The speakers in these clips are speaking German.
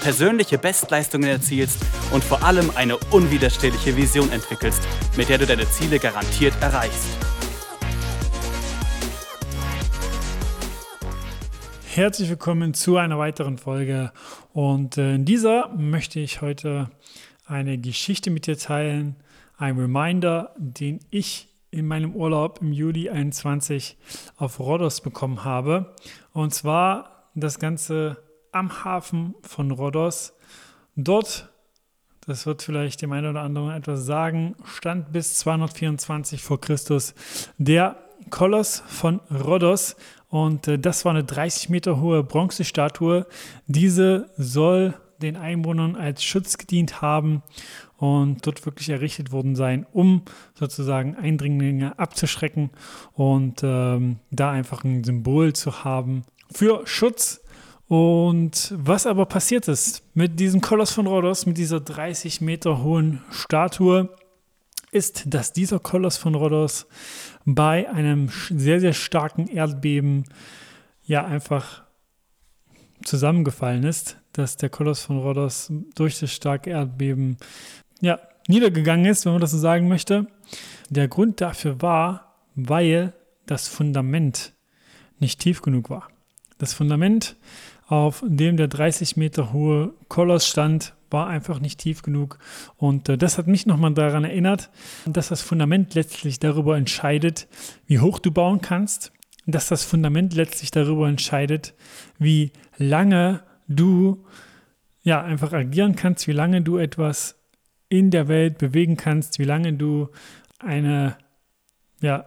persönliche Bestleistungen erzielst und vor allem eine unwiderstehliche Vision entwickelst, mit der du deine Ziele garantiert erreichst. Herzlich willkommen zu einer weiteren Folge und äh, in dieser möchte ich heute eine Geschichte mit dir teilen, ein Reminder, den ich in meinem Urlaub im Juli 21 auf Rhodos bekommen habe. Und zwar das Ganze am Hafen von Rhodos. Dort, das wird vielleicht dem einen oder anderen etwas sagen, stand bis 224 vor Christus der Koloss von Rhodos. Und äh, das war eine 30 Meter hohe Bronzestatue. Diese soll den Einwohnern als Schutz gedient haben und dort wirklich errichtet worden sein, um sozusagen Eindringlinge abzuschrecken und ähm, da einfach ein Symbol zu haben für Schutz und was aber passiert ist mit diesem Koloss von Rhodos, mit dieser 30 Meter hohen Statue, ist, dass dieser Koloss von Rhodos bei einem sehr, sehr starken Erdbeben ja einfach zusammengefallen ist, dass der Koloss von Rhodos durch das starke Erdbeben ja niedergegangen ist, wenn man das so sagen möchte. Der Grund dafür war, weil das Fundament nicht tief genug war. Das Fundament auf dem der 30 Meter hohe Koloss stand, war einfach nicht tief genug. Und äh, das hat mich nochmal daran erinnert, dass das Fundament letztlich darüber entscheidet, wie hoch du bauen kannst. Dass das Fundament letztlich darüber entscheidet, wie lange du ja einfach agieren kannst, wie lange du etwas in der Welt bewegen kannst, wie lange du eine ja,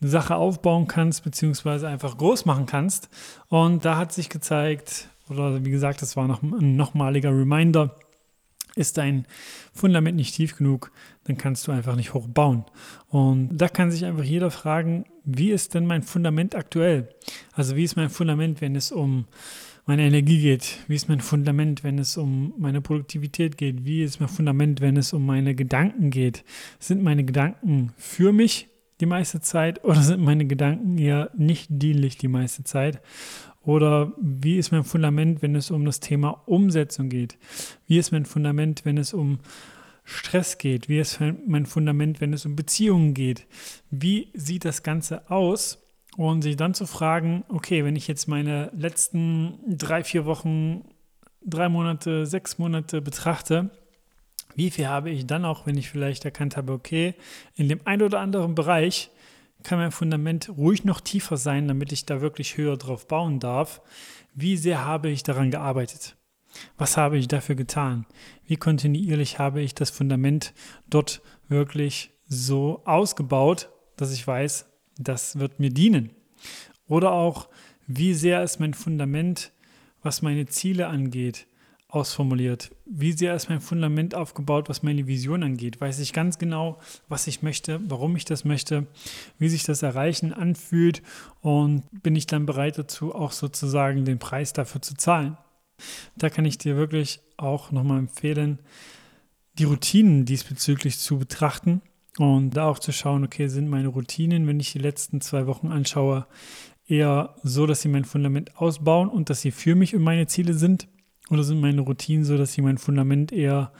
Sache aufbauen kannst, beziehungsweise einfach groß machen kannst. Und da hat sich gezeigt, oder wie gesagt, das war noch ein nochmaliger Reminder, ist dein Fundament nicht tief genug, dann kannst du einfach nicht hoch bauen. Und da kann sich einfach jeder fragen, wie ist denn mein Fundament aktuell? Also wie ist mein Fundament, wenn es um meine Energie geht? Wie ist mein Fundament, wenn es um meine Produktivität geht? Wie ist mein Fundament, wenn es um meine Gedanken geht? Sind meine Gedanken für mich die meiste Zeit oder sind meine Gedanken eher nicht dienlich die meiste Zeit? Oder wie ist mein Fundament, wenn es um das Thema Umsetzung geht? Wie ist mein Fundament, wenn es um Stress geht? Wie ist mein Fundament, wenn es um Beziehungen geht? Wie sieht das Ganze aus? Und sich dann zu fragen, okay, wenn ich jetzt meine letzten drei, vier Wochen, drei Monate, sechs Monate betrachte, wie viel habe ich dann auch, wenn ich vielleicht erkannt habe, okay, in dem einen oder anderen Bereich kann mein Fundament ruhig noch tiefer sein, damit ich da wirklich höher drauf bauen darf. Wie sehr habe ich daran gearbeitet? Was habe ich dafür getan? Wie kontinuierlich habe ich das Fundament dort wirklich so ausgebaut, dass ich weiß, das wird mir dienen? Oder auch, wie sehr ist mein Fundament, was meine Ziele angeht, ausformuliert? Wie sehr ist mein Fundament aufgebaut, was meine Vision angeht? Weiß ich ganz genau, was ich möchte, warum ich das möchte, wie sich das Erreichen anfühlt und bin ich dann bereit dazu, auch sozusagen den Preis dafür zu zahlen? Da kann ich dir wirklich auch nochmal empfehlen, die Routinen diesbezüglich zu betrachten und da auch zu schauen, okay, sind meine Routinen, wenn ich die letzten zwei Wochen anschaue, eher so, dass sie mein Fundament ausbauen und dass sie für mich und meine Ziele sind oder sind meine Routinen so, dass sie mein Fundament eher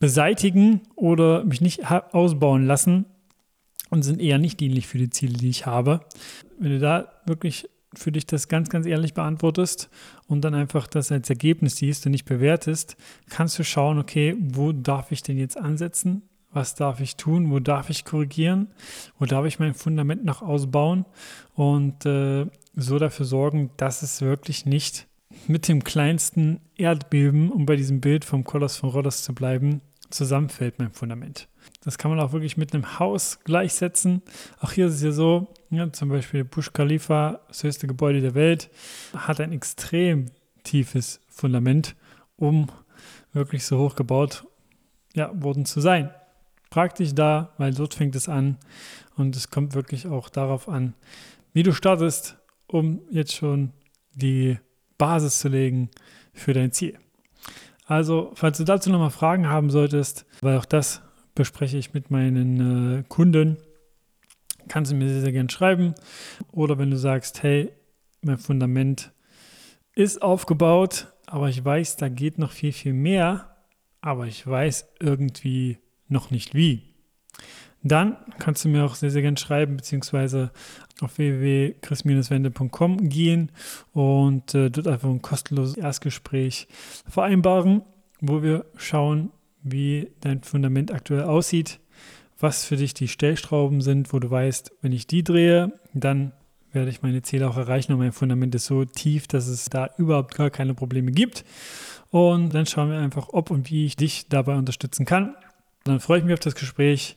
beseitigen oder mich nicht ausbauen lassen und sind eher nicht dienlich für die Ziele, die ich habe? Wenn du da wirklich für dich das ganz, ganz ehrlich beantwortest und dann einfach das als Ergebnis siehst und nicht bewertest, kannst du schauen, okay, wo darf ich denn jetzt ansetzen? Was darf ich tun? Wo darf ich korrigieren? Wo darf ich mein Fundament noch ausbauen? Und äh, so dafür sorgen, dass es wirklich nicht mit dem kleinsten Erdbeben, um bei diesem Bild vom Koloss von Rhodos zu bleiben, zusammenfällt mein Fundament. Das kann man auch wirklich mit einem Haus gleichsetzen. Auch hier ist es ja so, ja, zum Beispiel Bush Khalifa, das höchste Gebäude der Welt, hat ein extrem tiefes Fundament, um wirklich so hoch gebaut ja, worden zu sein. Frag dich da, weil dort fängt es an und es kommt wirklich auch darauf an, wie du startest, um jetzt schon die Basis zu legen für dein Ziel. Also, falls du dazu nochmal Fragen haben solltest, weil auch das bespreche ich mit meinen äh, Kunden, kannst du mir sehr, sehr gerne schreiben. Oder wenn du sagst, hey, mein Fundament ist aufgebaut, aber ich weiß, da geht noch viel, viel mehr, aber ich weiß irgendwie noch nicht wie. Dann kannst du mir auch sehr, sehr gerne schreiben, beziehungsweise auf www.chris-wende.com gehen und äh, dort einfach ein kostenloses Erstgespräch vereinbaren, wo wir schauen, wie dein Fundament aktuell aussieht, was für dich die Stellschrauben sind, wo du weißt, wenn ich die drehe, dann werde ich meine Ziele auch erreichen und mein Fundament ist so tief, dass es da überhaupt gar keine Probleme gibt. Und dann schauen wir einfach, ob und wie ich dich dabei unterstützen kann. Dann freue ich mich auf das Gespräch.